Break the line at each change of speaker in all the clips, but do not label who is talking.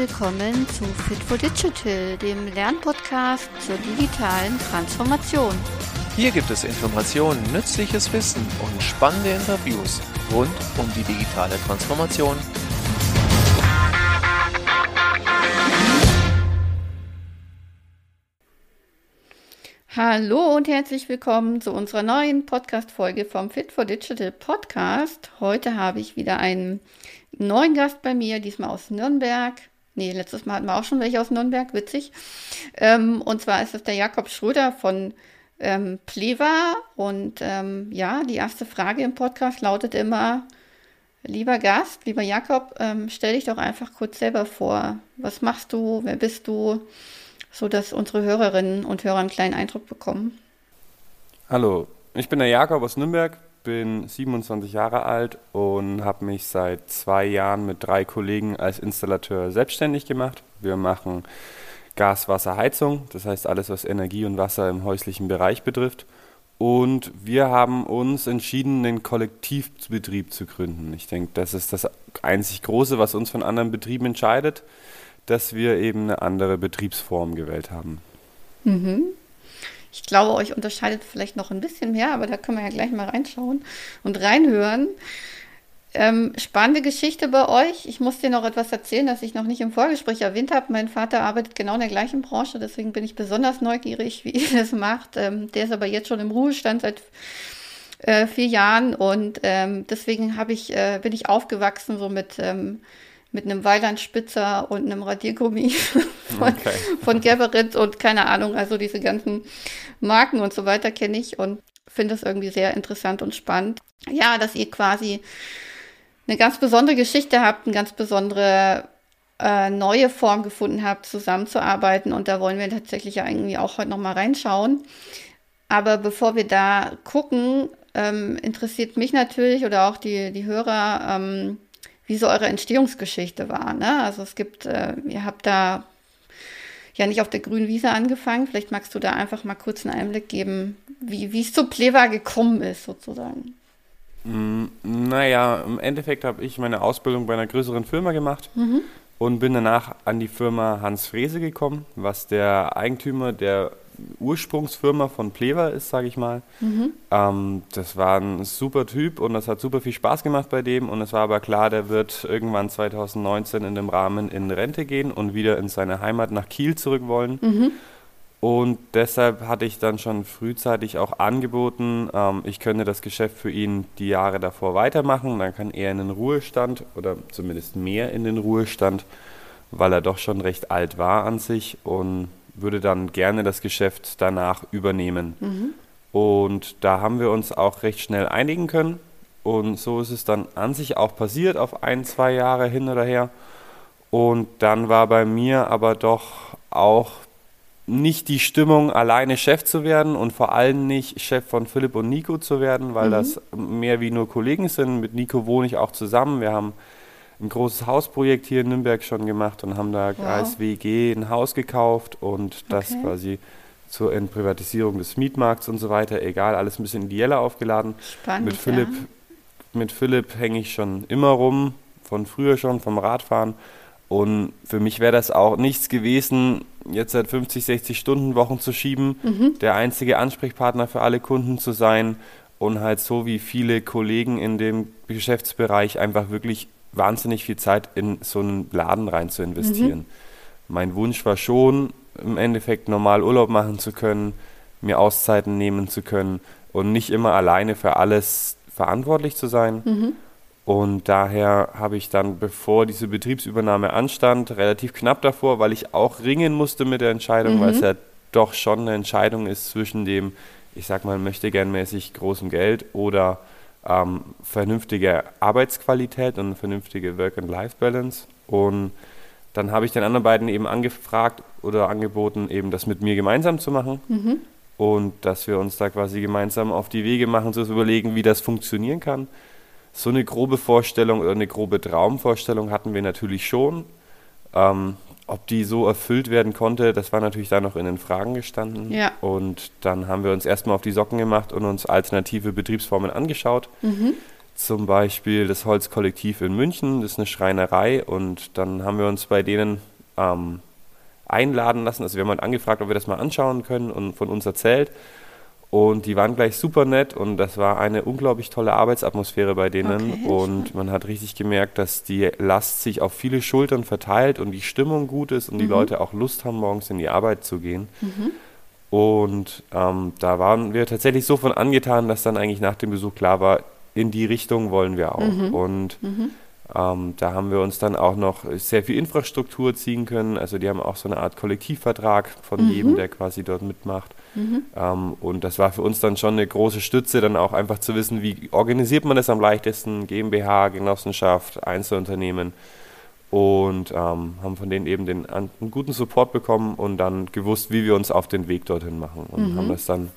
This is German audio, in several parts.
willkommen zu Fit for Digital, dem Lernpodcast zur digitalen Transformation.
Hier gibt es Informationen, nützliches Wissen und spannende Interviews rund um die digitale Transformation.
Hallo und herzlich willkommen zu unserer neuen Podcast-Folge vom Fit for Digital Podcast. Heute habe ich wieder einen neuen Gast bei mir, diesmal aus Nürnberg. Nee, letztes Mal hatten wir auch schon welche aus Nürnberg, witzig. Ähm, und zwar ist es der Jakob Schröder von ähm, Pleva. Und ähm, ja, die erste Frage im Podcast lautet immer, lieber Gast, lieber Jakob, ähm, stell dich doch einfach kurz selber vor. Was machst du? Wer bist du? So dass unsere Hörerinnen und Hörer einen kleinen Eindruck bekommen.
Hallo, ich bin der Jakob aus Nürnberg, bin 27 Jahre alt und habe mich seit zwei Jahren mit drei Kollegen als Installateur selbstständig gemacht. Wir machen Gas, Wasser, Heizung, das heißt alles, was Energie und Wasser im häuslichen Bereich betrifft. Und wir haben uns entschieden, einen Kollektivbetrieb zu gründen. Ich denke, das ist das einzig Große, was uns von anderen Betrieben entscheidet, dass wir eben eine andere Betriebsform gewählt haben.
Mhm. Ich glaube, euch unterscheidet vielleicht noch ein bisschen mehr, aber da können wir ja gleich mal reinschauen und reinhören. Ähm, spannende Geschichte bei euch. Ich muss dir noch etwas erzählen, das ich noch nicht im Vorgespräch erwähnt habe. Mein Vater arbeitet genau in der gleichen Branche, deswegen bin ich besonders neugierig, wie ihr das macht. Ähm, der ist aber jetzt schon im Ruhestand seit äh, vier Jahren und ähm, deswegen ich, äh, bin ich aufgewachsen so mit ähm, mit einem Weilandspitzer und einem Radiergummi von, okay. von Geberit und keine Ahnung, also diese ganzen Marken und so weiter kenne ich und finde es irgendwie sehr interessant und spannend. Ja, dass ihr quasi eine ganz besondere Geschichte habt, eine ganz besondere äh, neue Form gefunden habt, zusammenzuarbeiten und da wollen wir tatsächlich ja irgendwie auch heute nochmal reinschauen. Aber bevor wir da gucken, ähm, interessiert mich natürlich oder auch die, die Hörer, ähm, wie so eure Entstehungsgeschichte war. Ne? Also es gibt, äh, ihr habt da ja nicht auf der grünen Wiese angefangen. Vielleicht magst du da einfach mal kurz einen Einblick geben, wie, wie es zu Pleva gekommen ist, sozusagen.
Mm, naja, im Endeffekt habe ich meine Ausbildung bei einer größeren Firma gemacht mhm. und bin danach an die Firma Hans Frese gekommen, was der Eigentümer der Ursprungsfirma von Plever ist, sage ich mal. Mhm. Ähm, das war ein super Typ und das hat super viel Spaß gemacht bei dem. Und es war aber klar, der wird irgendwann 2019 in dem Rahmen in Rente gehen und wieder in seine Heimat nach Kiel zurück wollen. Mhm. Und deshalb hatte ich dann schon frühzeitig auch angeboten, ähm, ich könnte das Geschäft für ihn die Jahre davor weitermachen. Dann kann er in den Ruhestand oder zumindest mehr in den Ruhestand, weil er doch schon recht alt war an sich und würde dann gerne das Geschäft danach übernehmen. Mhm. Und da haben wir uns auch recht schnell einigen können. Und so ist es dann an sich auch passiert, auf ein, zwei Jahre hin oder her. Und dann war bei mir aber doch auch nicht die Stimmung, alleine Chef zu werden und vor allem nicht Chef von Philipp und Nico zu werden, weil mhm. das mehr wie nur Kollegen sind. Mit Nico wohne ich auch zusammen. Wir haben ein großes Hausprojekt hier in Nürnberg schon gemacht und haben da wow. als WG ein Haus gekauft und das okay. quasi zur Entprivatisierung des Mietmarkts und so weiter, egal, alles ein bisschen ideeller aufgeladen.
Spannend,
mit Philipp, ja. mit Philipp hänge ich schon immer rum, von früher schon, vom Radfahren. Und für mich wäre das auch nichts gewesen, jetzt seit 50, 60 Stunden Wochen zu schieben, mhm. der einzige Ansprechpartner für alle Kunden zu sein und halt so wie viele Kollegen in dem Geschäftsbereich einfach wirklich wahnsinnig viel Zeit in so einen Laden rein zu investieren. Mhm. Mein Wunsch war schon, im Endeffekt normal Urlaub machen zu können, mir Auszeiten nehmen zu können und nicht immer alleine für alles verantwortlich zu sein. Mhm. Und daher habe ich dann, bevor diese Betriebsübernahme anstand, relativ knapp davor, weil ich auch ringen musste mit der Entscheidung, mhm. weil es ja doch schon eine Entscheidung ist zwischen dem, ich sag mal, möchte gern mäßig großem Geld oder ähm, vernünftige Arbeitsqualität und vernünftige Work-and-Life-Balance. Und dann habe ich den anderen beiden eben angefragt oder angeboten, eben das mit mir gemeinsam zu machen. Mhm. Und dass wir uns da quasi gemeinsam auf die Wege machen, zu überlegen, wie das funktionieren kann. So eine grobe Vorstellung oder eine grobe Traumvorstellung hatten wir natürlich schon. Ähm, ob die so erfüllt werden konnte, das war natürlich da noch in den Fragen gestanden. Ja. Und dann haben wir uns erstmal auf die Socken gemacht und uns alternative Betriebsformen angeschaut. Mhm. Zum Beispiel das Holzkollektiv in München, das ist eine Schreinerei. Und dann haben wir uns bei denen ähm, einladen lassen. Also wir haben halt angefragt, ob wir das mal anschauen können und von uns erzählt. Und die waren gleich super nett und das war eine unglaublich tolle Arbeitsatmosphäre bei denen.
Okay,
und man hat richtig gemerkt, dass die Last sich auf viele Schultern verteilt und die Stimmung gut ist und die Leute auch Lust haben, morgens in die Arbeit zu gehen. Und ähm, da waren wir tatsächlich so von angetan, dass dann eigentlich nach dem Besuch klar war, in die Richtung wollen wir auch. Und ähm, da haben wir uns dann auch noch sehr viel Infrastruktur ziehen können. Also die haben auch so eine Art Kollektivvertrag von jedem, der quasi dort mitmacht. Ähm, und das war für uns dann schon eine große Stütze, dann auch einfach zu wissen, wie organisiert man das am leichtesten, GmbH, Genossenschaft, Einzelunternehmen. Und ähm, haben von denen eben den, einen guten Support bekommen und dann gewusst, wie wir uns auf den Weg dorthin machen. Und haben das dann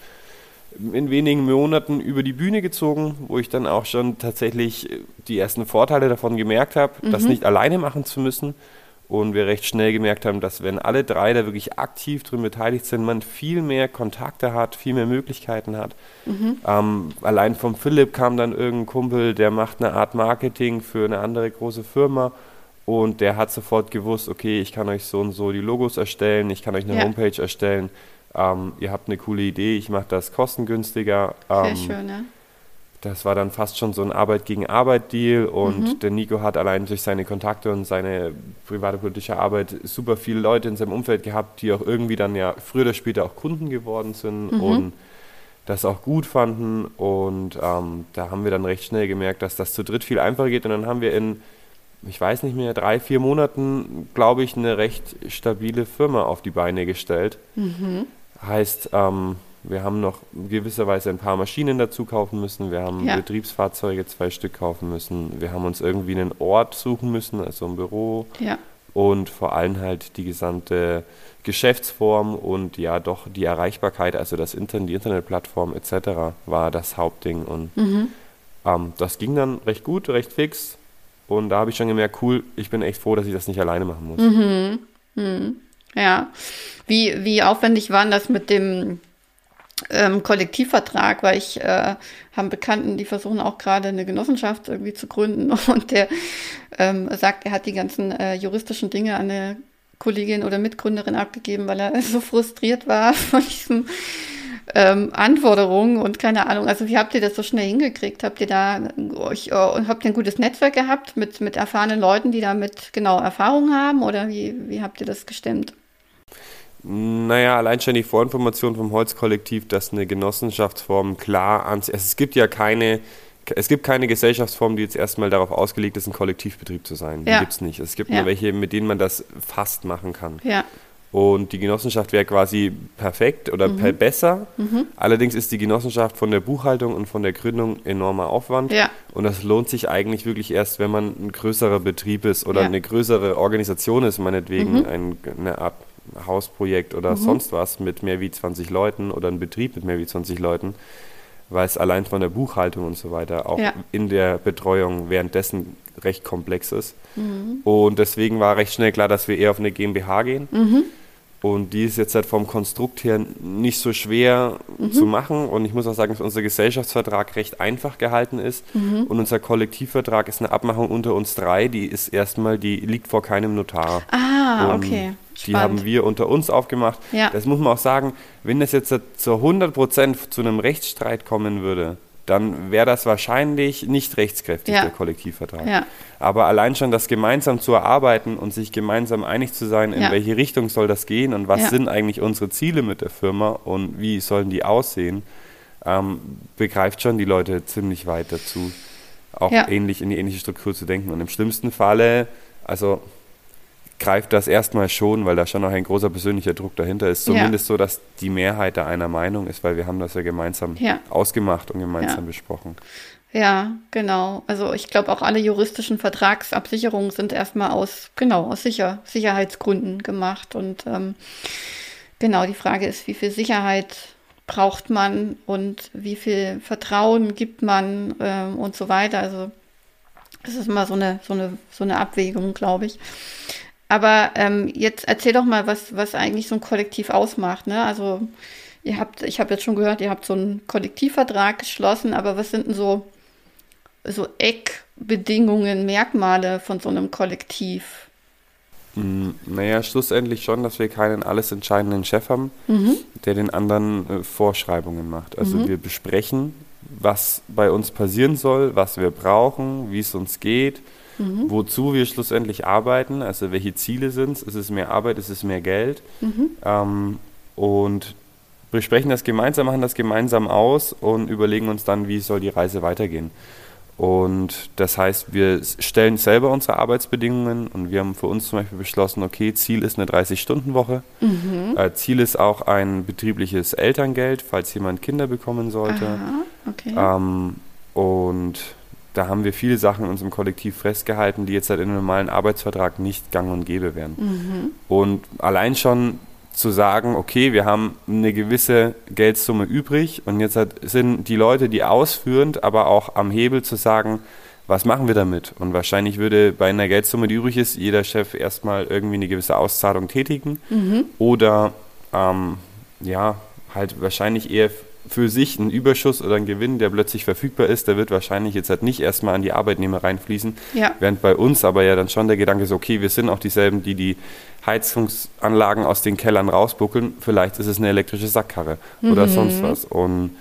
in wenigen Monaten über die Bühne gezogen, wo ich dann auch schon tatsächlich äh, die ersten Vorteile davon gemerkt habe, das nicht alleine machen zu müssen. Und wir recht schnell gemerkt haben, dass wenn alle drei da wirklich aktiv drin beteiligt sind, man viel mehr Kontakte hat, viel mehr Möglichkeiten hat. Ähm, allein vom Philipp kam dann irgendein Kumpel, der macht eine Art Marketing für eine andere große Firma. Und der hat sofort gewusst, okay, ich kann euch so und so die Logos erstellen, ich kann euch eine
Ja.
Homepage erstellen. Ähm, ihr habt eine coole Idee, ich mache das kostengünstiger.
Sehr
Ähm,
schön, ja.
das war dann fast schon so ein Arbeit gegen Arbeit Deal und
Mhm.
der Nico hat allein durch seine Kontakte und seine private politische Arbeit super viele Leute in seinem Umfeld gehabt, die auch irgendwie dann ja früher oder später auch Kunden geworden sind
Mhm.
und das auch gut fanden und ähm, da haben wir dann recht schnell gemerkt, dass das zu dritt viel einfacher geht und dann haben wir in ich weiß nicht mehr, drei, vier Monaten, glaube ich, eine recht stabile Firma auf die Beine gestellt. Heißt, ähm, wir haben noch gewisserweise ein paar Maschinen dazu kaufen müssen, wir haben
Ja.
Betriebsfahrzeuge, zwei Stück kaufen müssen, wir haben uns irgendwie einen Ort suchen müssen, also ein Büro.
Ja,
und vor allem halt die gesamte Geschäftsform und ja doch die Erreichbarkeit, also das Internet, die Internetplattform etc. war das Hauptding. Und ähm, das ging dann recht gut, recht fix. Und da habe ich schon gemerkt, cool, ich bin echt froh, dass ich das nicht alleine machen muss.
Ja. Wie, wie aufwendig war das mit dem ähm, Kollektivvertrag? Weil ich äh, habe Bekannten, die versuchen auch gerade eine Genossenschaft irgendwie zu gründen und der ähm, sagt, er hat die ganzen äh, juristischen Dinge an eine Kollegin oder Mitgründerin abgegeben, weil er so frustriert war von diesen ähm, Anforderungen und keine Ahnung. Also wie habt ihr das so schnell hingekriegt? Habt ihr da euch äh, und habt ihr ein gutes Netzwerk gehabt mit, mit erfahrenen Leuten, die damit genau Erfahrung haben? Oder wie, wie habt ihr das gestemmt?
Naja, allein schon die Vorinformation vom Holzkollektiv, dass eine Genossenschaftsform klar an. Also es gibt ja keine, es gibt keine Gesellschaftsform, die jetzt erstmal darauf ausgelegt ist, ein Kollektivbetrieb zu sein. Die
Ja.
gibt es nicht. Es gibt
Ja.
nur welche, mit denen man das fast machen kann.
Ja,
Und die Genossenschaft wäre quasi perfekt oder
Mhm.
per besser. Allerdings ist die Genossenschaft von der Buchhaltung und von der Gründung enormer Aufwand.
Ja.
Und das lohnt sich eigentlich wirklich erst, wenn man ein größerer Betrieb ist oder.
Mhm.
eine größere Organisation ist, meinetwegen ein, eine Art Hausprojekt oder sonst was mit mehr wie 20 Leuten oder ein Betrieb mit mehr wie 20 Leuten, weil es allein von der Buchhaltung und so weiter auch
Ja.
in der Betreuung währenddessen recht komplex ist.
Mhm.
Und deswegen war recht schnell klar, dass wir eher auf eine GmbH gehen.
Mhm.
Und die ist jetzt halt vom Konstrukt her nicht so schwer
Mhm.
zu machen. Und ich muss auch sagen, dass unser Gesellschaftsvertrag recht einfach gehalten ist.
Mhm.
Und unser Kollektivvertrag ist eine Abmachung unter uns drei. Die ist erstmal, die liegt vor keinem Notar.
Ah,
Und
okay.
Die
Spannend.
haben wir unter uns aufgemacht.
Ja.
Das muss man auch sagen, wenn das jetzt zu 100 Prozent zu einem Rechtsstreit kommen würde, dann wäre das wahrscheinlich nicht rechtskräftig,
Ja.
der Kollektivvertrag.
Ja.
Aber allein schon das gemeinsam zu erarbeiten und sich gemeinsam einig zu sein, in
Ja.
welche Richtung soll das gehen und was sind eigentlich unsere Ziele mit der Firma und wie sollen die aussehen, ähm, begreift schon die Leute ziemlich weit dazu, auch ähnlich in die ähnliche Struktur zu denken. Und im schlimmsten Falle, also greift das erstmal schon, weil da schon noch ein großer persönlicher Druck dahinter ist.
Ja.
Zumindest so, dass die Mehrheit da einer Meinung ist, weil wir haben das ja gemeinsam
Ja.
ausgemacht und gemeinsam
Ja.
besprochen.
Ja, genau. Also ich glaube auch alle juristischen Vertragsabsicherungen sind erstmal aus, genau, aus Sicher Sicherheitsgründen gemacht. Und ähm, genau, die Frage ist, wie viel Sicherheit braucht man und wie viel Vertrauen gibt man ähm, und so weiter. Also das ist immer so eine, so eine, so eine Abwägung, glaube ich. Aber ähm, jetzt erzähl doch mal, was, was eigentlich so ein Kollektiv ausmacht. Ne? Also ihr habt, ich habe jetzt schon gehört, ihr habt so einen Kollektivvertrag geschlossen, aber was sind denn so, so Eckbedingungen, Merkmale von so einem Kollektiv?
Mm, Naja, schlussendlich schon, dass wir keinen alles entscheidenden Chef haben, der den anderen äh, Vorschreibungen macht. Also wir besprechen, was bei uns passieren soll, was wir brauchen, wie es uns geht, wozu wir schlussendlich arbeiten, also welche Ziele sind es. Ist es mehr Arbeit, ist es mehr Geld? Ähm, und besprechen das gemeinsam, machen das gemeinsam aus und überlegen uns dann, wie soll die Reise weitergehen. Und das heißt, wir stellen selber unsere Arbeitsbedingungen und wir haben für uns zum Beispiel beschlossen, okay, Ziel ist eine 30-Stunden-Woche. Äh, Ziel ist auch ein betriebliches Elterngeld, falls jemand Kinder bekommen sollte.
Aha, okay.
Ähm, und da haben wir viele Sachen in unserem Kollektiv festgehalten, die jetzt halt in einem normalen Arbeitsvertrag nicht gang und gäbe wären.
Mhm.
Und allein schon zu sagen, okay, wir haben eine gewisse Geldsumme übrig und jetzt halt sind die Leute, die ausführend, aber auch am Hebel zu sagen, was machen wir damit? Und wahrscheinlich würde bei einer Geldsumme, die übrig ist, jeder Chef erstmal irgendwie eine gewisse Auszahlung tätigen oder ähm, ja, halt wahrscheinlich eher für sich ein Überschuss oder ein Gewinn, der plötzlich verfügbar ist, der wird wahrscheinlich jetzt halt nicht erstmal an die Arbeitnehmer reinfließen.
Ja.
Während bei uns aber ja dann schon der Gedanke ist, okay, wir sind auch dieselben, die die Heizungsanlagen aus den Kellern rausbuckeln. Vielleicht ist es eine elektrische Sackkarre oder sonst was. Und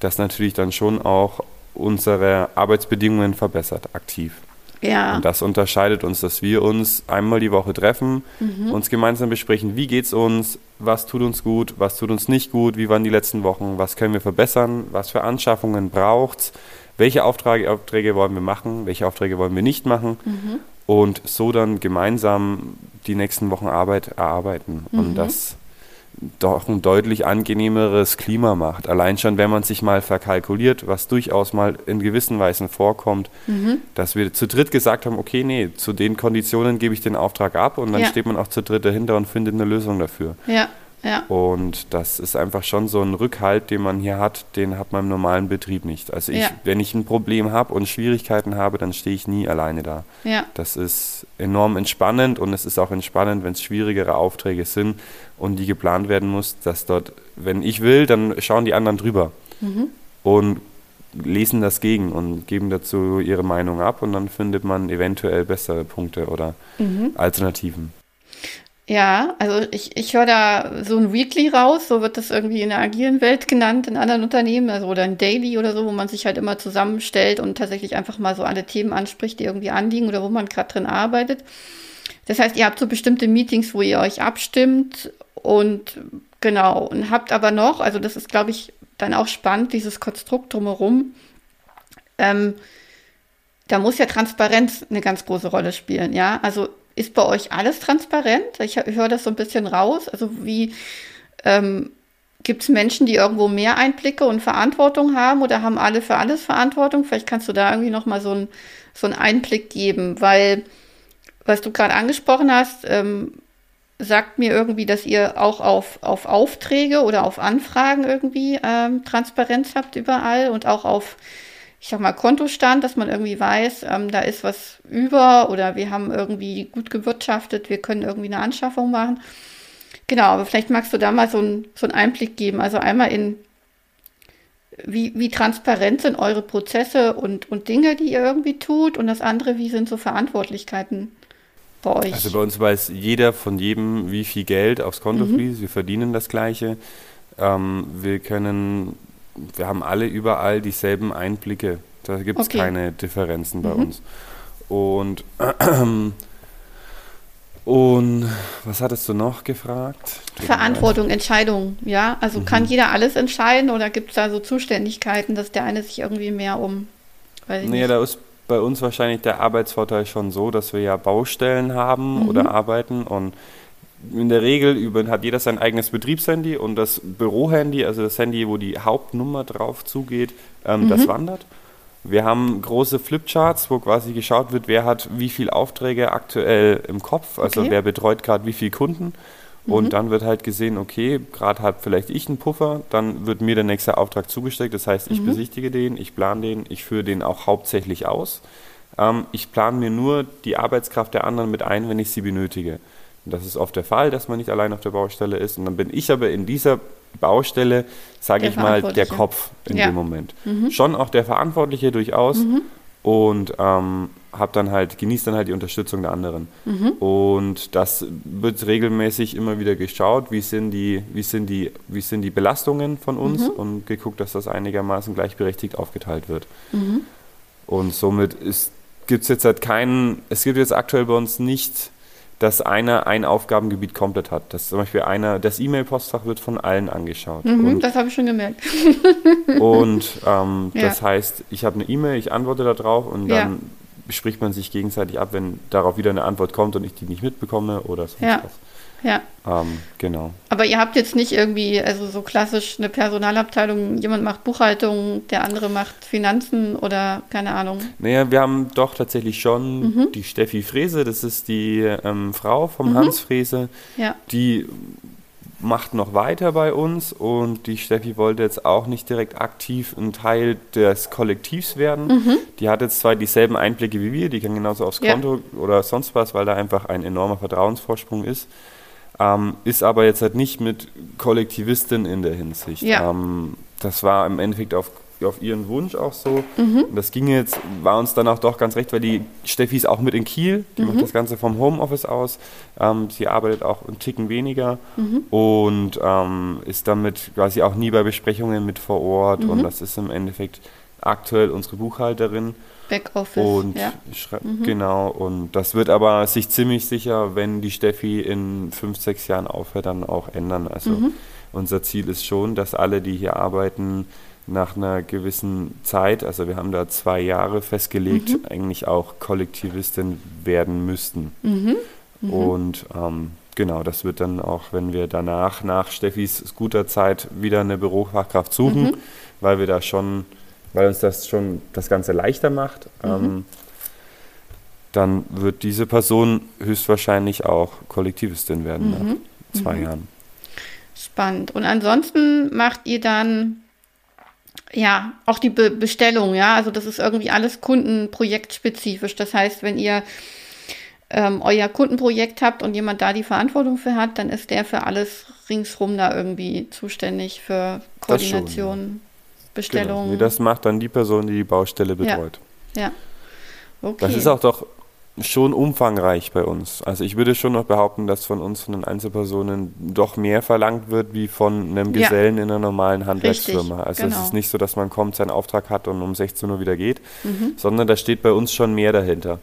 das natürlich dann schon auch unsere Arbeitsbedingungen verbessert, aktiv.
Ja.
Und das unterscheidet uns, dass wir uns einmal die Woche treffen, uns gemeinsam besprechen, wie geht's uns, was tut uns gut, was tut uns nicht gut, wie waren die letzten Wochen, was können wir verbessern, was für Anschaffungen braucht's, welche Aufträge, Aufträge wollen wir machen, welche Aufträge wollen wir nicht machen und so dann gemeinsam die nächsten Wochen Arbeit erarbeiten. Und das doch ein deutlich angenehmeres Klima macht. Allein schon, wenn man sich mal verkalkuliert, was durchaus mal in gewissen Weisen vorkommt, dass wir zu dritt gesagt haben, okay, nee, zu den Konditionen gebe ich den Auftrag ab und dann
Ja.
steht man auch zu dritt dahinter und findet eine Lösung dafür.
ja, ja.
Und das ist einfach schon so ein Rückhalt, den man hier hat, den hat man im normalen Betrieb nicht. Also ich,
Ja.
wenn ich ein Problem habe und Schwierigkeiten habe, dann stehe ich nie alleine da.
Ja,
Das ist enorm entspannend und es ist auch entspannend, wenn es schwierigere Aufträge sind und die geplant werden muss, dass dort, wenn ich will, dann schauen die anderen drüber und lesen das gegen und geben dazu ihre Meinung ab und dann findet man eventuell bessere Punkte oder Alternativen.
ja, also ich, ich höre da so ein Weekly raus, so wird das irgendwie in der agilen Welt genannt, in anderen Unternehmen, also oder ein Daily oder so, wo man sich halt immer zusammenstellt und tatsächlich einfach mal so alle Themen anspricht, die irgendwie anliegen oder wo man gerade drin arbeitet. Das heißt, ihr habt so bestimmte Meetings, wo ihr euch abstimmt und genau, und habt aber noch, also das ist, glaube ich, dann auch spannend, dieses Konstrukt drumherum. Ähm, da muss ja Transparenz eine ganz große Rolle spielen, ja. Also ist bei euch alles transparent? Ich, hö- höre das so ein bisschen raus. Also wie ähm, gibt es Menschen, die irgendwo mehr Einblicke und Verantwortung haben oder haben alle für alles Verantwortung? Vielleicht kannst du da irgendwie noch mal so, ein, so einen Einblick geben, weil was du gerade angesprochen hast, ähm, sagt mir irgendwie, dass ihr auch auf, auf Aufträge oder auf Anfragen irgendwie ähm, Transparenz habt überall und auch auf, ich sag mal, Kontostand, dass man irgendwie weiß, ähm, da ist was über oder wir haben irgendwie gut gewirtschaftet, wir können irgendwie eine Anschaffung machen. Genau, aber vielleicht magst du da mal so, ein, so einen Einblick geben. Also einmal in, wie, wie transparent sind eure Prozesse und, und Dinge, die ihr irgendwie tut und das andere, wie sind so Verantwortlichkeiten bei euch?
Also bei uns weiß jeder von jedem, wie viel Geld aufs Konto
Mhm.
fließt. Wir verdienen das Gleiche. Ähm, wir können, wir haben alle überall dieselben Einblicke. Da gibt es
Okay.
keine Differenzen bei
Mhm.
uns. Und, und was hattest du noch gefragt?
Verantwortung, Entscheidungen, ja? Also
Mhm.
kann jeder alles entscheiden oder gibt es da so Zuständigkeiten, dass der eine sich irgendwie mehr um, weiß ich
Naja,
nicht.
da ist bei uns wahrscheinlich der Arbeitsvorteil schon so, dass wir ja Baustellen haben
Mhm.
oder arbeiten und in der Regel über, hat jeder sein eigenes Betriebshandy und das Bürohandy, also das Handy, wo die Hauptnummer drauf zugeht, ähm,
Mhm.
das wandert. Wir haben große Flipcharts, wo quasi geschaut wird, wer hat wie viele Aufträge aktuell im Kopf, also
Okay.
wer betreut gerade wie viele Kunden. Und dann wird halt gesehen, okay, gerade habe vielleicht ich einen Puffer, dann wird mir der nächste Auftrag zugesteckt. Das heißt, ich besichtige den, ich plane den, ich führe den auch hauptsächlich aus. Ähm, ich plane mir nur die Arbeitskraft der anderen mit ein, wenn ich sie benötige. Und das ist oft der Fall, dass man nicht allein auf der Baustelle ist. Und dann bin ich aber in dieser Baustelle, sage ich mal, der. Kopf in
Ja.
dem Moment. Schon auch der Verantwortliche durchaus. Und ähm, hab dann halt, genieße dann halt die Unterstützung der anderen. Und das wird regelmäßig immer wieder geschaut, wie sind die, wie sind die, wie sind die Belastungen von uns und geguckt, dass das einigermaßen gleichberechtigt aufgeteilt wird. Und somit gibt es jetzt halt keinen, es gibt jetzt aktuell bei uns nicht, dass einer ein Aufgabengebiet komplett hat. Dass zum Beispiel einer, das E-Mail-Postfach wird von allen angeschaut.
Mhm,
und
das habe ich schon gemerkt.
und ähm,
Ja.
das heißt, ich habe eine E-Mail, ich antworte darauf und
Ja.
Dann bespricht man sich gegenseitig ab, wenn darauf wieder eine Antwort kommt und ich die nicht mitbekomme oder sonst
Ja.
was.
Ja.
Ähm, genau.
Aber ihr habt jetzt nicht irgendwie, also so klassisch eine Personalabteilung, jemand macht Buchhaltung, der andere macht Finanzen oder keine Ahnung.
Naja, wir haben doch tatsächlich schon
Mhm.
die Steffi Frese, das ist die ähm, Frau vom Hans Frese,
Ja.
die macht noch weiter bei uns und die Steffi wollte jetzt auch nicht direkt aktiv ein Teil des Kollektivs werden.
Mhm.
Die hat jetzt zwar dieselben Einblicke wie wir, die kann genauso aufs
Ja.
Konto oder sonst was, weil da einfach ein enormer Vertrauensvorsprung ist. Ähm, ist aber jetzt halt nicht mit Kollektivistin in der Hinsicht.
Ja.
Ähm, das war im Endeffekt auf, auf ihren Wunsch auch so.
Mhm.
Das ging jetzt, war uns dann auch doch ganz recht, weil die Steffi ist auch mit in Kiel, die
Mhm.
macht das Ganze vom Homeoffice aus. Ähm, sie arbeitet auch einen Ticken weniger
Mhm.
und ähm, ist damit quasi auch nie bei Besprechungen mit vor Ort.
Mhm.
Und das ist im Endeffekt aktuell unsere Buchhalterin.
Backoffice.
Und
ja. Mhm.
genau, und das wird aber sich ziemlich sicher, wenn die Steffi in fünf, sechs Jahren aufhört, dann auch ändern. Also
Mhm.
unser Ziel ist schon, dass alle, die hier arbeiten, nach einer gewissen Zeit, also wir haben da zwei Jahre festgelegt,
Mhm.
eigentlich auch Kollektivistin werden müssten.
Mhm.
Und ähm, genau, das wird dann auch, wenn wir danach, nach Steffis guter Zeit, wieder eine Bürofachkraft suchen,
Mhm.
weil wir da schon, weil uns das schon das Ganze leichter macht,
Mhm.
ähm, dann wird diese Person höchstwahrscheinlich auch Kollektivistin werden
Mhm.
nach zwei Jahren.
Spannend. Und ansonsten macht ihr dann ja auch die Be Bestellung, ja. Also das ist irgendwie alles kundenprojektspezifisch. Das heißt, wenn ihr ähm, euer Kundenprojekt habt und jemand da die Verantwortung für hat, dann ist der für alles ringsrum da irgendwie zuständig für
Das schon,
Koordination,
Genau.
Bestellung.
Nee, das macht dann die Person, die die Baustelle
Ja.
betreut.
ja. Okay.
Das ist auch doch schon umfangreich bei uns. Also ich würde schon noch behaupten, dass von uns, von den Einzelpersonen, doch mehr verlangt wird wie von einem
Ja.
Gesellen in einer normalen Handwerksfirma.
Richtig,
also
genau.
es ist nicht so, dass man kommt, seinen Auftrag hat und um 16 Uhr wieder geht,
Mhm.
sondern da steht bei uns schon mehr dahinter.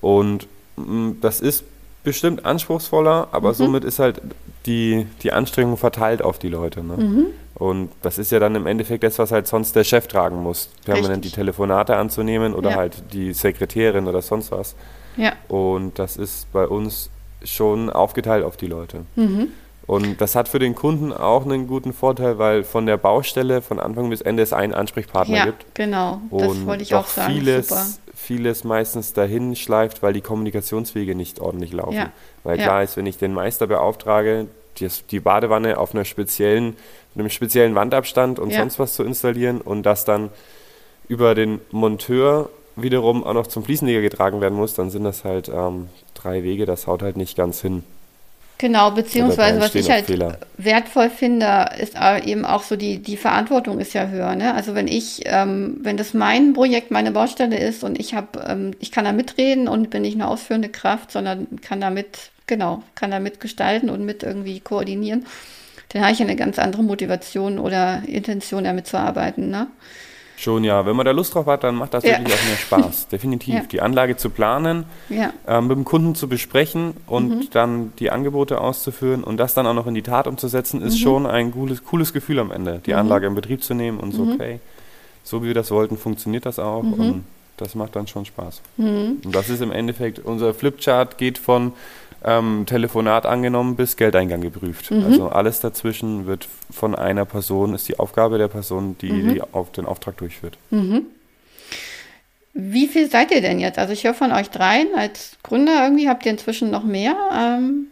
Und mh, das ist bestimmt anspruchsvoller, aber
Mhm.
somit ist halt die, die Anstrengung verteilt auf die Leute. Ne?
Mhm.
Und das ist ja dann im Endeffekt das, was halt sonst der Chef tragen muss. Permanent
Richtig.
die Telefonate anzunehmen oder
Ja.
halt die Sekretärin oder sonst was.
Ja.
Und das ist bei uns schon aufgeteilt auf die Leute.
Mhm.
Und das hat für den Kunden auch einen guten Vorteil, weil von der Baustelle von Anfang bis Ende es einen Ansprechpartner
Ja,
gibt.
genau. Das
Und
wollte ich auch sagen.
vieles,
Super.
vieles meistens dahin schleift, weil die Kommunikationswege nicht ordentlich laufen.
Ja.
Weil
Ja.
klar ist, wenn ich den Meister beauftrage, die, die Badewanne auf einer speziellen, einem speziellen Wandabstand und sonst was zu installieren und das dann über den Monteur wiederum auch noch zum Fliesenleger getragen werden muss, dann sind das halt ähm, drei Wege, das haut halt nicht ganz hin.
Genau, beziehungsweise was ich halt
Fehler.
wertvoll finde, ist eben auch so die, die Verantwortung ist ja höher. Ne? Also wenn ich, ähm, wenn das mein Projekt, meine Baustelle ist und ich habe, ähm, ich kann da mitreden und bin nicht eine ausführende Kraft, sondern kann damit, genau, kann da mitgestalten und mit irgendwie koordinieren, dann habe ich eine ganz andere Motivation oder Intention, damit zu arbeiten. Ne?
Schon ja, wenn man da Lust drauf hat, dann macht das
Ja.
wirklich auch mehr Spaß. Definitiv.
Ja.
Die Anlage zu planen,
Ja,
ähm, mit dem Kunden zu besprechen und
Mhm.
dann die Angebote auszuführen und das dann auch noch in die Tat umzusetzen, ist
Mhm.
schon ein cooles, cooles Gefühl am Ende. Die
Mhm.
Anlage in Betrieb zu nehmen und so,
Mhm.
okay, so wie wir das wollten, funktioniert das auch
Mhm.
und das macht dann schon Spaß.
mhm.
Und das ist im Endeffekt, unser Flipchart geht von ähm, Telefonat angenommen bis Geldeingang geprüft.
Mhm.
Also alles dazwischen wird von einer Person, ist die Aufgabe der Person, die,
Mhm.
die auf den Auftrag durchführt.
Mhm. Wie viel seid ihr denn jetzt? Also ich höre von euch dreien als Gründer irgendwie. Habt ihr inzwischen noch mehr? Ähm,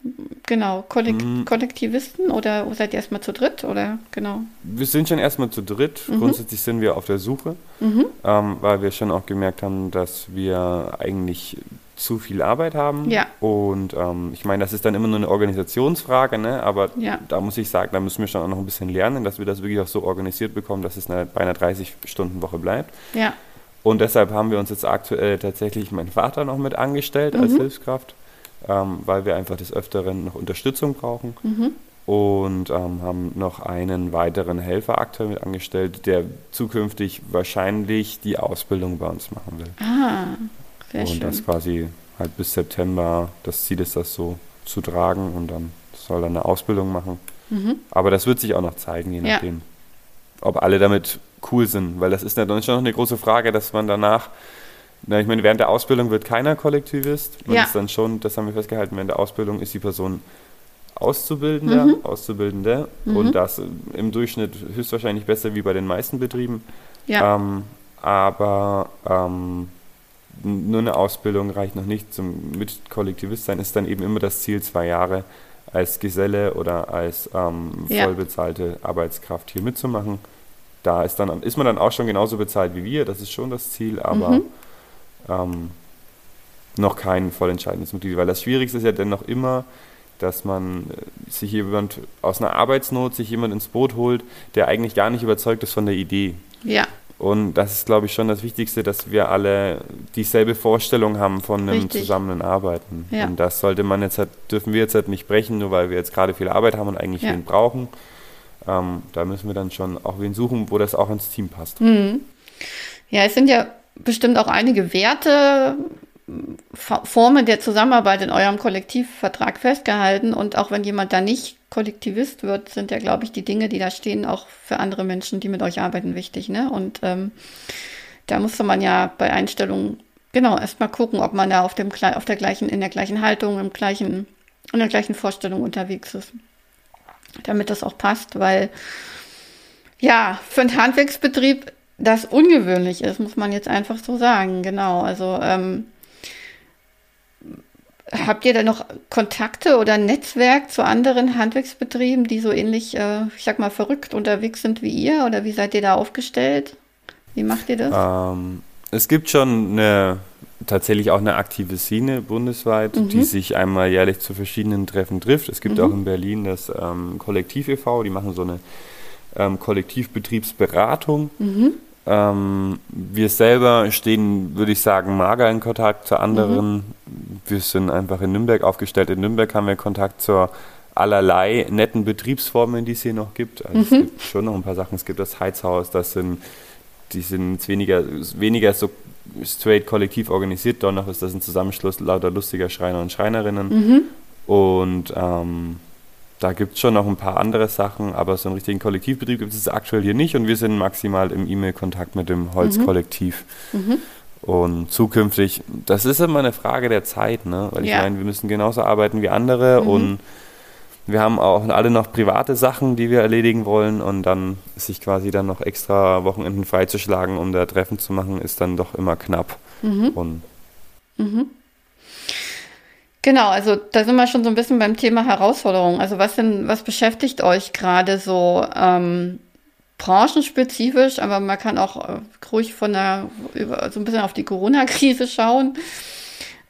genau, Kollek
Mhm.
Kollektivisten oder seid ihr erstmal zu dritt? Oder genau.
Wir sind schon erstmal zu dritt.
Mhm.
Grundsätzlich sind wir auf der Suche,
Mhm.
ähm, weil wir schon auch gemerkt haben, dass wir eigentlich zu viel Arbeit haben.
Ja.
Und ähm, ich meine, das ist dann immer nur eine Organisationsfrage, ne? aber
Ja.
da muss ich sagen, da müssen wir schon auch noch ein bisschen lernen, dass wir das wirklich auch so organisiert bekommen, dass es eine, bei einer 30-Stunden-Woche bleibt.
Ja.
Und deshalb haben wir uns jetzt aktuell tatsächlich meinen Vater noch mit angestellt als Hilfskraft, ähm, weil wir einfach des Öfteren noch Unterstützung brauchen. Und ähm, haben noch einen weiteren Helfer aktuell mit angestellt, der zukünftig wahrscheinlich die Ausbildung bei uns machen will.
Ah, sehr
und
schön.
das quasi halt bis September, das Ziel ist das so zu tragen und dann soll er eine Ausbildung machen. Aber das wird sich auch noch zeigen, je
Mhm. Ja.
nachdem, ob alle damit cool sind, weil das ist ja dann schon noch eine große Frage, dass man danach, na, ich meine, während der Ausbildung wird keiner Kollektivist. Man
Ja.
ist dann schon, das haben wir festgehalten, während der Ausbildung ist die Person Auszubildender,
Mhm.
Auszubildende und das im Durchschnitt höchstwahrscheinlich besser wie bei den meisten Betrieben.
Ja,
Ähm, aber ähm, nur eine Ausbildung reicht noch nicht zum mit Kollektivist sein, ist dann eben immer das Ziel, zwei Jahre als Geselle oder als ähm,
Ja.
vollbezahlte Arbeitskraft hier mitzumachen. Da ist, dann, ist man dann auch schon genauso bezahlt wie wir, das ist schon das Ziel, aber
Mhm.
ähm, noch kein voll entscheidendes Mitglied, weil das Schwierigste ist ja dennoch immer, dass man äh, sich jemand aus einer Arbeitsnot, sich jemand ins Boot holt, der eigentlich gar nicht überzeugt ist von der Idee.
ja,
Und das ist, glaube ich, schon das Wichtigste, dass wir alle dieselbe Vorstellung haben von einem
Richtig.
Zusammenarbeiten.
Ja.
Und das sollte man jetzt halt, dürfen wir jetzt halt nicht brechen, nur weil wir jetzt gerade viel Arbeit haben und eigentlich
Ja.
wen brauchen. Ähm, da müssen wir dann schon auch wen suchen, wo das auch ins Team passt.
Mhm. Ja, es sind ja bestimmt auch einige Werte, Formen der Zusammenarbeit in eurem Kollektivvertrag festgehalten. Und auch wenn jemand da nicht Kollektivist wird, sind ja, glaube ich, die Dinge, die da stehen, auch für andere Menschen, die mit euch arbeiten, wichtig. Ne? Und ähm, da musste man ja bei Einstellungen genau erstmal gucken, ob man da auf dem auf der gleichen, in der gleichen Haltung, im gleichen, in der gleichen Vorstellung unterwegs ist. Damit das auch passt, weil ja, für einen Handwerksbetrieb das ungewöhnlich ist, muss man jetzt einfach so sagen. Genau. Also ähm, habt ihr da noch Kontakte oder Netzwerk zu anderen Handwerksbetrieben, die so ähnlich, äh, ich sag mal, verrückt unterwegs sind wie ihr? Oder wie seid ihr da aufgestellt? Wie macht ihr das?
Ähm, es gibt schon eine, tatsächlich auch eine aktive Szene bundesweit,
Mhm.
die sich einmal jährlich zu verschiedenen Treffen trifft. Es gibt auch in Berlin das ähm, Kollektiv e.V., die machen so eine ähm, Kollektivbetriebsberatung.
Mhm.
Ähm, wir selber stehen, würde ich sagen, mager in Kontakt zu anderen.
Mhm.
Wir sind einfach in Nürnberg aufgestellt. In Nürnberg haben wir Kontakt zur allerlei netten Betriebsformen, die es hier noch gibt. Also
Mhm.
es gibt schon noch ein paar Sachen. Es gibt das Heizhaus, das sind, die sind jetzt weniger, weniger so straight kollektiv organisiert. Noch ist das ein Zusammenschluss lauter lustiger Schreiner und Schreinerinnen.
Mhm.
Und ähm, da gibt es schon noch ein paar andere Sachen, aber so einen richtigen Kollektivbetrieb gibt es aktuell hier nicht und wir sind maximal im E-Mail-Kontakt mit dem Holzkollektiv.
Mhm.
Und zukünftig, das ist immer eine Frage der Zeit, ne? Weil ich
Ja.
meine, wir müssen genauso arbeiten wie andere
Mhm.
und wir haben auch alle noch private Sachen, die wir erledigen wollen und dann sich quasi dann noch extra Wochenenden freizuschlagen, um da Treffen zu machen, ist dann doch immer knapp.
Mhm.
Und
Genau, also da sind wir schon so ein bisschen beim Thema Herausforderungen. Also was denn, was beschäftigt euch gerade so ähm, branchenspezifisch, aber man kann auch äh, ruhig von der über, so ein bisschen auf die Corona-Krise schauen.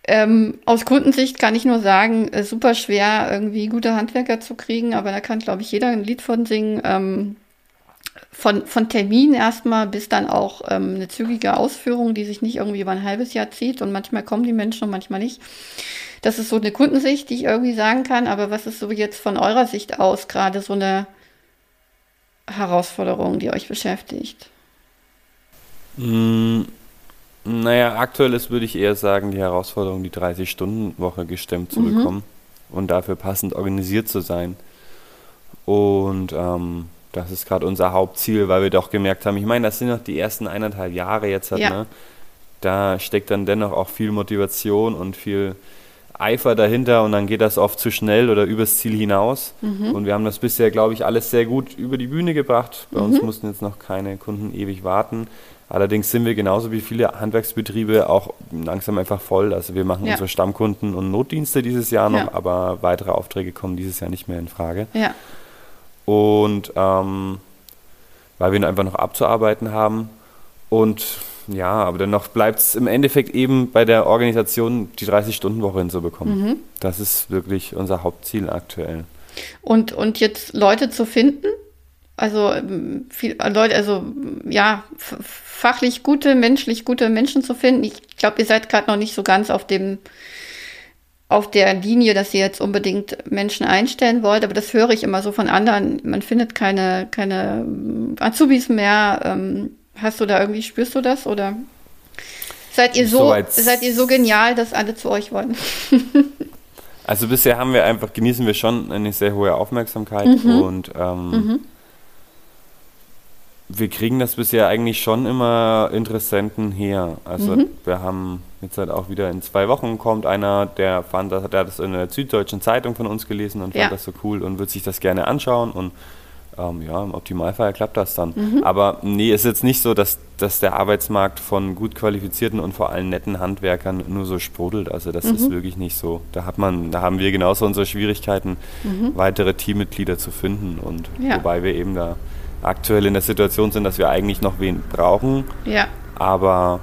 Ähm, aus Kundensicht kann ich nur sagen, äh, super schwer, irgendwie gute Handwerker zu kriegen, aber da kann, glaube ich, jeder ein Lied von singen. Ähm, von, von Termin erstmal bis dann auch ähm, eine zügige Ausführung, die sich nicht irgendwie über ein halbes Jahr zieht und manchmal kommen die Menschen und manchmal nicht. Das ist so eine Kundensicht, die ich irgendwie sagen kann, aber was ist so jetzt von eurer Sicht aus gerade so eine Herausforderung, die euch beschäftigt?
Mm, Naja, aktuell ist, würde ich eher sagen, die Herausforderung, die 30-Stunden-Woche gestemmt zu
Mhm.
bekommen und dafür passend organisiert zu sein. Und ähm, das ist gerade unser Hauptziel, weil wir doch gemerkt haben, ich meine, das sind noch die ersten eineinhalb Jahre jetzt, halt,
Ja.
ne? da steckt dann dennoch auch viel Motivation und viel Eifer dahinter und dann geht das oft zu schnell oder übers Ziel hinaus. Und wir haben das bisher, glaube ich, alles sehr gut über die Bühne gebracht. Bei uns mussten jetzt noch keine Kunden ewig warten. Allerdings sind wir genauso wie viele Handwerksbetriebe auch langsam einfach voll. Also wir machen
Ja.
unsere Stammkunden und Notdienste dieses Jahr noch,
Ja.
aber weitere Aufträge kommen dieses Jahr nicht mehr in Frage.
Ja,
Und ähm, weil wir einfach noch abzuarbeiten haben. Und ja, aber dennoch bleibt es im Endeffekt eben bei der Organisation, die 30-Stunden-Woche hinzubekommen.
Mhm.
Das ist wirklich unser Hauptziel aktuell.
und, und jetzt Leute zu finden, also ähm, viel, Leute, also ja, fachlich gute, menschlich gute Menschen zu finden. Ich glaube, ihr seid gerade noch nicht so ganz auf dem auf der Linie, dass ihr jetzt unbedingt Menschen einstellen wollt, aber das höre ich immer so von anderen. Man findet keine, keine Azubis mehr. Ähm, hast du da irgendwie, spürst du das oder seid ihr so, so seid ihr so genial, dass alle zu euch wollen?
also bisher haben wir einfach, genießen wir schon eine sehr hohe Aufmerksamkeit mhm. und ähm, mhm wir kriegen das bisher eigentlich schon immer Interessenten her. Also mhm. wir haben jetzt halt auch wieder in zwei Wochen kommt einer, der fand das, der hat das in der Süddeutschen Zeitung von uns gelesen und fand ja. das so cool und wird sich das gerne anschauen und ähm, ja, im Optimalfall klappt das dann. Mhm. Aber nee, ist jetzt nicht so, dass, dass der Arbeitsmarkt von gut qualifizierten und vor allem netten Handwerkern nur so sprudelt. Also das mhm. ist wirklich nicht so. Da hat man, da haben wir genauso unsere Schwierigkeiten, mhm. weitere Teammitglieder zu finden und ja. wobei wir eben da aktuell in der Situation sind, dass wir eigentlich noch wen brauchen,
ja.
aber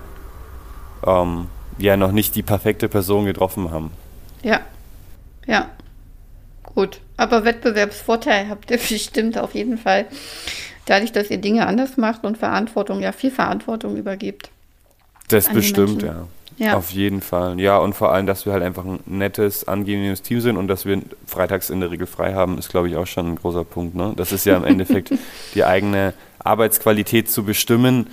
ähm, ja noch nicht die perfekte Person getroffen haben.
Ja, ja. Gut, aber Wettbewerbsvorteil habt ihr bestimmt auf jeden Fall. Dadurch, dass ihr Dinge anders macht und Verantwortung, ja, viel Verantwortung übergibt.
Das bestimmt, ja. Ja. Auf jeden Fall. Ja, und vor allem, dass wir halt einfach ein nettes, angenehmes Team sind und dass wir freitags in der Regel frei haben, ist, glaube ich, auch schon ein großer Punkt. Ne? Das ist ja im Endeffekt die eigene Arbeitsqualität zu bestimmen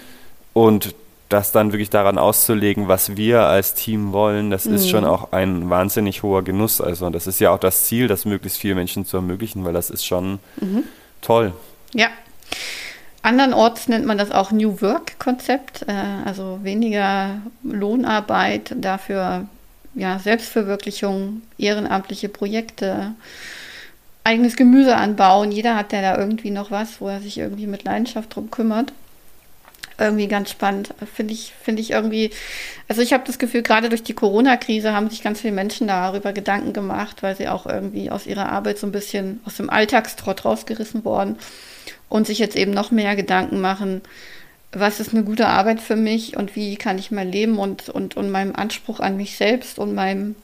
und das dann wirklich daran auszulegen, was wir als Team wollen, das mhm. ist schon auch ein wahnsinnig hoher Genuss. Also das ist ja auch das Ziel, das möglichst vielen Menschen zu ermöglichen, weil das ist schon mhm. toll.
Ja. Andernorts nennt man das auch New Work-Konzept, äh, also weniger Lohnarbeit, dafür ja, Selbstverwirklichung, ehrenamtliche Projekte, eigenes Gemüse anbauen. Jeder hat ja da irgendwie noch was, wo er sich irgendwie mit Leidenschaft drum kümmert. Irgendwie ganz spannend, finde ich, finde ich irgendwie. Also ich habe das Gefühl, gerade durch die Corona-Krise haben sich ganz viele Menschen darüber Gedanken gemacht, weil sie auch irgendwie aus ihrer Arbeit so ein bisschen aus dem Alltagstrott rausgerissen worden und sich jetzt eben noch mehr Gedanken machen, was ist eine gute Arbeit für mich und wie kann ich mein Leben und, und, und meinem Anspruch an mich selbst und meinem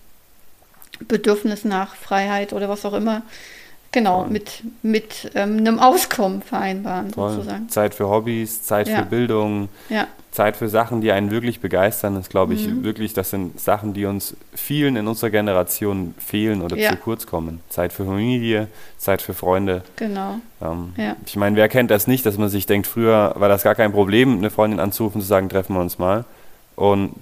Bedürfnis nach Freiheit oder was auch immer Genau, mit, mit ähm, einem Auskommen vereinbaren Toll. sozusagen.
Zeit für Hobbys, Zeit ja. für Bildung,
ja.
Zeit für Sachen, die einen wirklich begeistern. Das glaube ich mhm. wirklich, das sind Sachen, die uns vielen in unserer Generation fehlen oder ja. zu kurz kommen. Zeit für Familie, Zeit für Freunde.
Genau.
Ähm, ich meine, wer kennt das nicht, dass man sich denkt, früher war das gar kein Problem, eine Freundin anzurufen, zu sagen, treffen wir uns mal. Und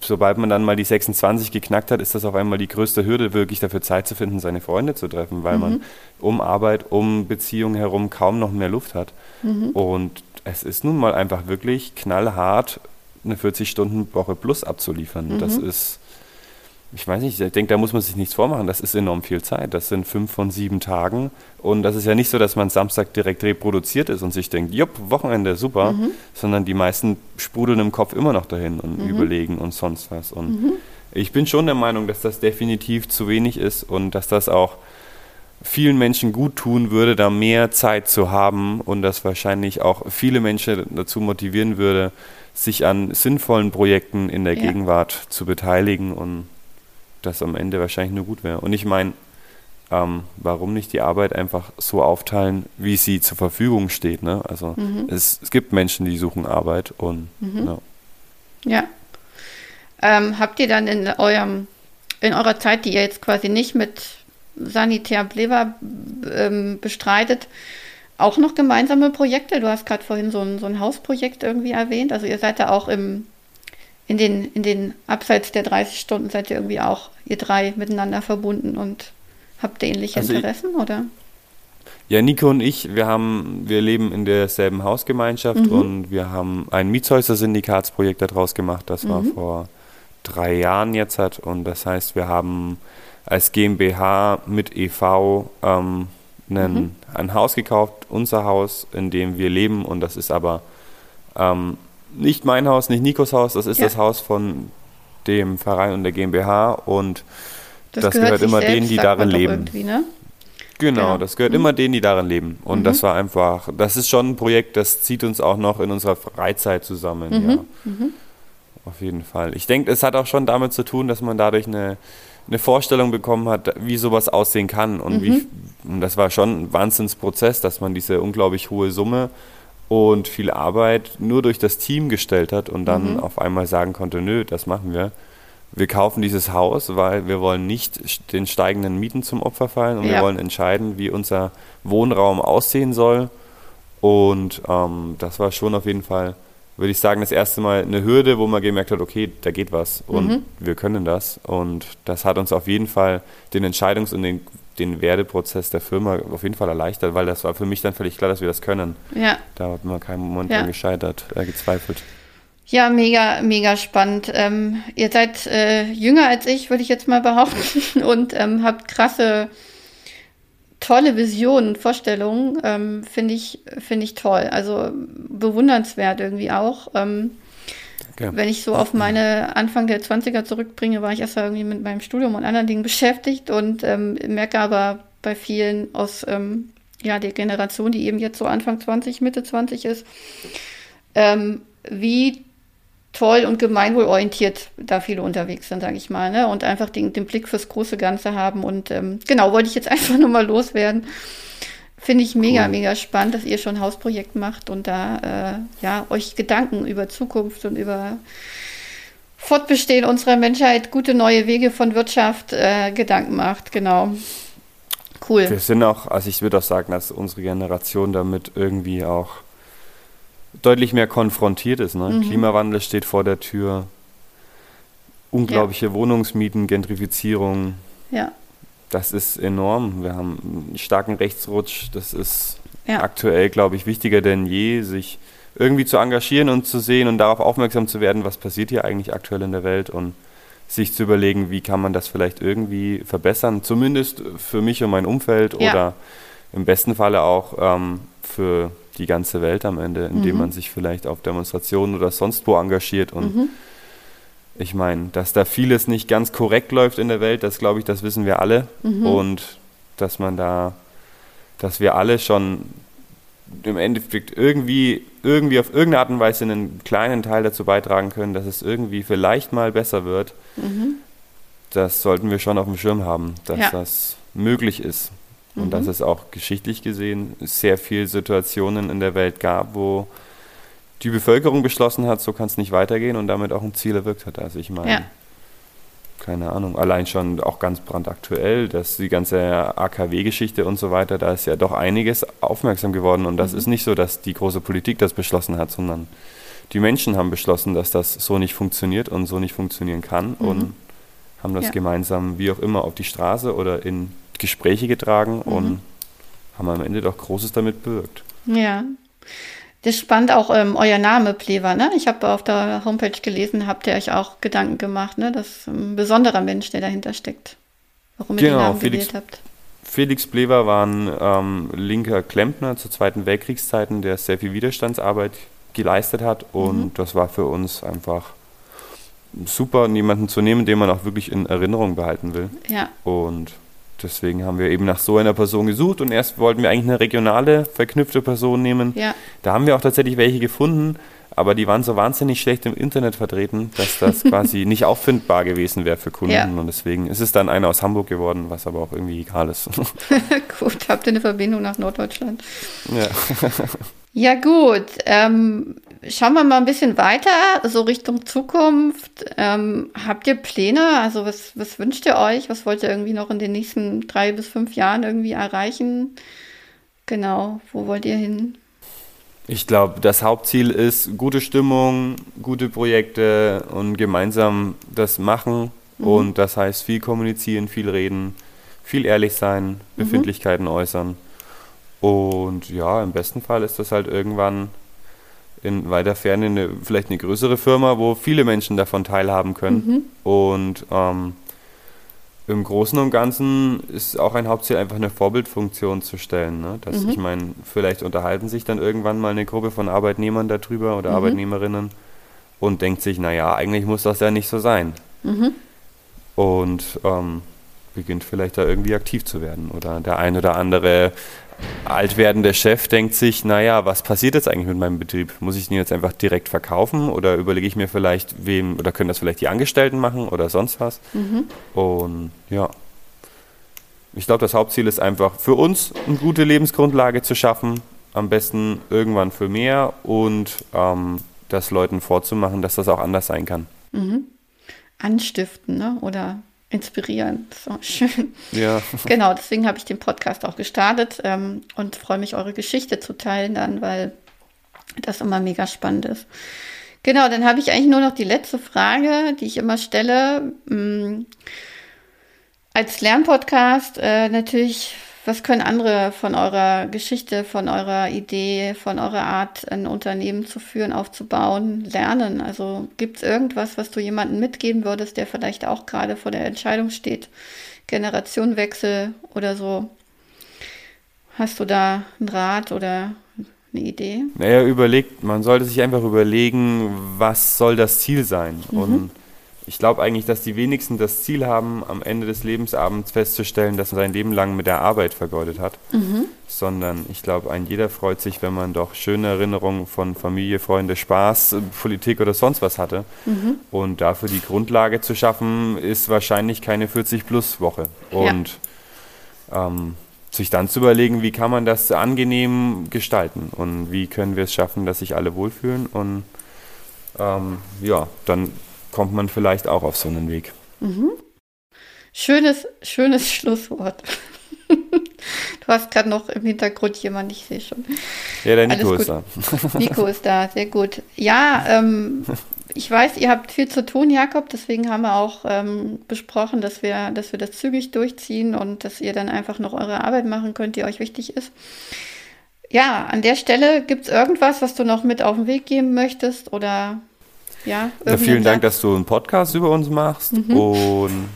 sobald man dann mal die 26 geknackt hat, ist das auf einmal die größte Hürde, wirklich dafür Zeit zu finden, seine Freunde zu treffen, weil mhm. man um Arbeit, um Beziehungen herum kaum noch mehr Luft hat. Mhm. Und es ist nun mal einfach wirklich knallhart, eine 40-Stunden-Woche plus abzuliefern. Mhm. Das ist ich weiß nicht, ich denke, da muss man sich nichts vormachen. Das ist enorm viel Zeit. Das sind fünf von sieben Tagen. Und das ist ja nicht so, dass man Samstag direkt reproduziert ist und sich denkt, jupp, Wochenende, super. Mhm. Sondern die meisten sprudeln im Kopf immer noch dahin und mhm. überlegen und sonst was. Und mhm. ich bin schon der Meinung, dass das definitiv zu wenig ist und dass das auch vielen Menschen gut tun würde, da mehr Zeit zu haben und das wahrscheinlich auch viele Menschen dazu motivieren würde, sich an sinnvollen Projekten in der ja. Gegenwart zu beteiligen und das am Ende wahrscheinlich nur gut wäre. Und ich meine, ähm, warum nicht die Arbeit einfach so aufteilen, wie sie zur Verfügung steht. Ne? Also mhm. es, es, gibt Menschen, die suchen Arbeit und mhm. ja.
ja. Ähm, habt ihr dann in eurem in eurer Zeit, die ihr jetzt quasi nicht mit Sanitär Blewa ähm, bestreitet, auch noch gemeinsame Projekte? Du hast gerade vorhin so ein, so ein Hausprojekt irgendwie erwähnt. Also ihr seid da auch im in den, in den abseits der 30 Stunden seid ihr irgendwie auch, ihr drei, miteinander verbunden und habt ähnliche also Interessen, ich, oder?
Ja, Nico und ich, wir haben, wir leben in derselben Hausgemeinschaft mhm. und wir haben ein Mietshäuser-Syndikatsprojekt daraus gemacht. Das war mhm. vor drei Jahren jetzt hat und das heißt, wir haben als GmbH mit EV ähm, einen, mhm. ein Haus gekauft, unser Haus, in dem wir leben und das ist aber ähm, nicht mein Haus, nicht Nikos Haus, das ist ja. das Haus von dem Verein und der GmbH und das, das gehört, gehört immer denen, die darin leben. Ne? Genau, genau, das gehört mhm. immer denen, die darin leben. Und mhm. das war einfach, das ist schon ein Projekt, das zieht uns auch noch in unserer Freizeit zusammen, mhm. ja. Mhm. Auf jeden Fall. Ich denke, es hat auch schon damit zu tun, dass man dadurch eine, eine Vorstellung bekommen hat, wie sowas aussehen kann und wie, mhm. und das war schon ein Wahnsinnsprozess, dass man diese unglaublich hohe Summe und viel Arbeit nur durch das Team gestellt hat und dann mhm. auf einmal sagen konnte, nö, das machen wir. Wir kaufen dieses Haus, weil wir wollen nicht den steigenden Mieten zum Opfer fallen und ja. wir wollen entscheiden, wie unser Wohnraum aussehen soll. Und ähm, das war schon auf jeden Fall, würde ich sagen, das erste Mal eine Hürde, wo man gemerkt hat, okay, da geht was und mhm. wir können das. Und das hat uns auf jeden Fall den Entscheidungs- und den den Werdeprozess der Firma auf jeden Fall erleichtert, weil das war für mich dann völlig klar, dass wir das können. Ja. Da hat man keinen Moment ja. gescheitert, äh, gezweifelt.
Ja, mega, mega spannend. Ähm, ihr seid äh, jünger als ich, würde ich jetzt mal behaupten, und ähm, habt krasse, tolle Visionen, Vorstellungen. Ähm, Finde ich, finde ich toll. Also bewundernswert irgendwie auch. Ähm, Okay. Wenn ich so auf meine Anfang der 20er zurückbringe, war ich erst mal irgendwie mit meinem Studium und anderen Dingen beschäftigt und ähm, merke aber bei vielen aus ähm, ja, der Generation, die eben jetzt so Anfang 20, Mitte 20 ist, ähm, wie toll und gemeinwohlorientiert da viele unterwegs sind, sage ich mal, ne? und einfach den, den, Blick fürs große Ganze haben. Und ähm, genau, wollte ich jetzt einfach nur mal loswerden. Finde ich mega, cool. mega spannend, dass ihr schon ein Hausprojekt macht und da äh, ja, euch Gedanken über Zukunft und über Fortbestehen unserer Menschheit, gute neue Wege von Wirtschaft äh, Gedanken macht. Genau.
Cool. Wir sind auch, also ich würde auch sagen, dass unsere Generation damit irgendwie auch deutlich mehr konfrontiert ist. Ne? Mhm. Klimawandel steht vor der Tür, unglaubliche ja. Wohnungsmieten, Gentrifizierung. Ja das ist enorm. Wir haben einen starken Rechtsrutsch. Das ist ja. aktuell, glaube ich, wichtiger denn je, sich irgendwie zu engagieren und zu sehen und darauf aufmerksam zu werden, was passiert hier eigentlich aktuell in der Welt und sich zu überlegen, wie kann man das vielleicht irgendwie verbessern, zumindest für mich und mein Umfeld ja. oder im besten Falle auch ähm, für die ganze Welt am Ende, indem mhm. man sich vielleicht auf Demonstrationen oder sonst wo engagiert und mhm ich meine, dass da vieles nicht ganz korrekt läuft in der Welt, das glaube ich, das wissen wir alle. Mhm. Und dass man da, dass wir alle schon im Endeffekt irgendwie, irgendwie auf irgendeine Art und Weise einen kleinen Teil dazu beitragen können, dass es irgendwie vielleicht mal besser wird. Mhm. Das sollten wir schon auf dem Schirm haben, dass ja. das möglich ist. Und mhm. dass es auch geschichtlich gesehen sehr viele Situationen in der Welt gab, wo die Bevölkerung beschlossen hat, so kann es nicht weitergehen und damit auch ein Ziel erwirkt hat. Also ich meine, ja. keine Ahnung, allein schon auch ganz brandaktuell, dass die ganze AKW-Geschichte und so weiter, da ist ja doch einiges aufmerksam geworden und das mhm. ist nicht so, dass die große Politik das beschlossen hat, sondern die Menschen haben beschlossen, dass das so nicht funktioniert und so nicht funktionieren kann mhm. und haben das ja. gemeinsam, wie auch immer, auf die Straße oder in Gespräche getragen mhm. und haben am Ende doch Großes damit bewirkt.
Ja. Das spannend auch ähm, euer Name, Plever, ne? Ich habe auf der Homepage gelesen, habt ihr euch auch Gedanken gemacht, ne? Das ist ein besonderer Mensch, der dahinter steckt. Warum ihr genau, den Namen Felix, gewählt habt.
Felix Plever war ein ähm, linker Klempner zu Zweiten Weltkriegszeiten, der sehr viel Widerstandsarbeit geleistet hat und mhm. das war für uns einfach super, jemanden zu nehmen, den man auch wirklich in Erinnerung behalten will. Ja. Und deswegen haben wir eben nach so einer Person gesucht und erst wollten wir eigentlich eine regionale verknüpfte Person nehmen. Ja. Da haben wir auch tatsächlich welche gefunden, aber die waren so wahnsinnig schlecht im Internet vertreten, dass das quasi nicht auffindbar gewesen wäre für Kunden. Ja. Und deswegen ist es dann einer aus Hamburg geworden, was aber auch irgendwie egal ist.
gut, habt ihr eine Verbindung nach Norddeutschland? Ja. ja, gut. Ähm, schauen wir mal ein bisschen weiter, so Richtung Zukunft. Ähm, habt ihr Pläne? Also was, was wünscht ihr euch? Was wollt ihr irgendwie noch in den nächsten drei bis fünf Jahren irgendwie erreichen? Genau, wo wollt ihr hin?
Ich glaube, das Hauptziel ist gute Stimmung, gute Projekte und gemeinsam das machen. Mhm. Und das heißt viel kommunizieren, viel reden, viel ehrlich sein, mhm. Befindlichkeiten mhm. äußern. Und ja, im besten Fall ist das halt irgendwann in weiter Ferne eine, vielleicht eine größere Firma, wo viele Menschen davon teilhaben können. Mhm. Und ähm, im Großen und Ganzen ist auch ein Hauptziel, einfach eine Vorbildfunktion zu stellen. Ne? Dass, mhm. Ich meine, vielleicht unterhalten sich dann irgendwann mal eine Gruppe von Arbeitnehmern darüber oder mhm. Arbeitnehmerinnen und denkt sich, naja, eigentlich muss das ja nicht so sein. Mhm. Und ähm, beginnt vielleicht da irgendwie aktiv zu werden. Oder der ein oder andere alt werdende Chef denkt sich, naja, was passiert jetzt eigentlich mit meinem Betrieb? Muss ich den jetzt einfach direkt verkaufen oder überlege ich mir vielleicht, wem, oder können das vielleicht die Angestellten machen oder sonst was? Mhm. Und ja. ich glaube, das Hauptziel ist einfach für uns eine gute Lebensgrundlage zu schaffen, am besten irgendwann für mehr und ähm, das Leuten vorzumachen, dass das auch anders sein kann.
Mhm. Anstiften ne? oder inspirieren. So schön.
Ja.
Genau, deswegen habe ich den Podcast auch gestartet ähm, und freue mich, eure Geschichte zu teilen dann, weil das immer mega spannend ist. Genau, dann habe ich eigentlich nur noch die letzte Frage, die ich immer stelle. Mm, als Lernpodcast äh, natürlich, was können andere von eurer Geschichte, von eurer Idee, von eurer Art, ein Unternehmen zu führen, aufzubauen, lernen? Also gibt es irgendwas, was du jemandem mitgeben würdest, der vielleicht auch gerade vor der Entscheidung steht, Generationenwechsel oder so? Hast du da einen Rat oder eine Idee?
Naja, überlegt, man sollte sich einfach überlegen, was soll das Ziel sein? Mhm. Und ich glaube eigentlich, dass die wenigsten das Ziel haben, am Ende des Lebensabends festzustellen, dass man sein Leben lang mit der Arbeit vergeudet hat. Mhm. Sondern ich glaube, ein jeder freut sich, wenn man doch schöne Erinnerungen von Familie, Freunde, Spaß, Politik oder sonst was hatte. Mhm. Und dafür die Grundlage zu schaffen, ist wahrscheinlich keine 40-Plus-Woche. Und ja. ähm, sich dann zu überlegen, wie kann man das angenehm gestalten und wie können wir es schaffen, dass sich alle wohlfühlen und ähm, ja, dann kommt man vielleicht auch auf so einen Weg. Mhm.
Schönes, schönes Schlusswort. Du hast gerade noch im Hintergrund jemanden, ich sehe schon.
Ja, der Nico ist da.
Nico ist da, sehr gut. Ja, ähm, ich weiß, ihr habt viel zu tun, Jakob, deswegen haben wir auch ähm, besprochen, dass wir, dass wir das zügig durchziehen und dass ihr dann einfach noch eure Arbeit machen könnt, die euch wichtig ist. Ja, an der Stelle gibt es irgendwas, was du noch mit auf den Weg geben möchtest oder ja?
ja vielen Dank, dass du einen Podcast über uns machst mhm. und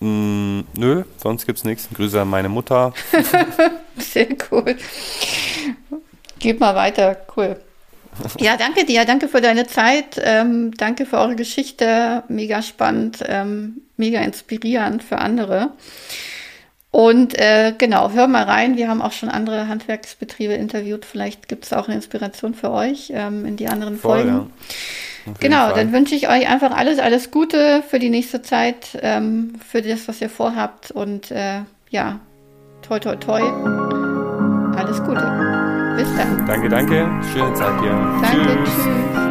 mh, mm, nö, sonst gibt es nichts. Grüße an meine Mutter.
Sehr cool. Gib mal weiter, cool. Ja, danke dir, danke für deine Zeit, ähm, danke für eure Geschichte, mega spannend, ähm, mega inspirierend für andere. Und äh, genau, hör mal rein, wir haben auch schon andere Handwerksbetriebe interviewt, vielleicht gibt es auch eine Inspiration für euch ähm, in die anderen Voll, Folgen. Ja. Genau, Fall. dann wünsche ich euch einfach alles, alles Gute für die nächste Zeit, ähm, für das, was ihr vorhabt und äh, ja, toi, toi, toi, alles Gute. Bis dann.
Danke, danke. Schöne Zeit dir.
Danke, tschüss. tschüss.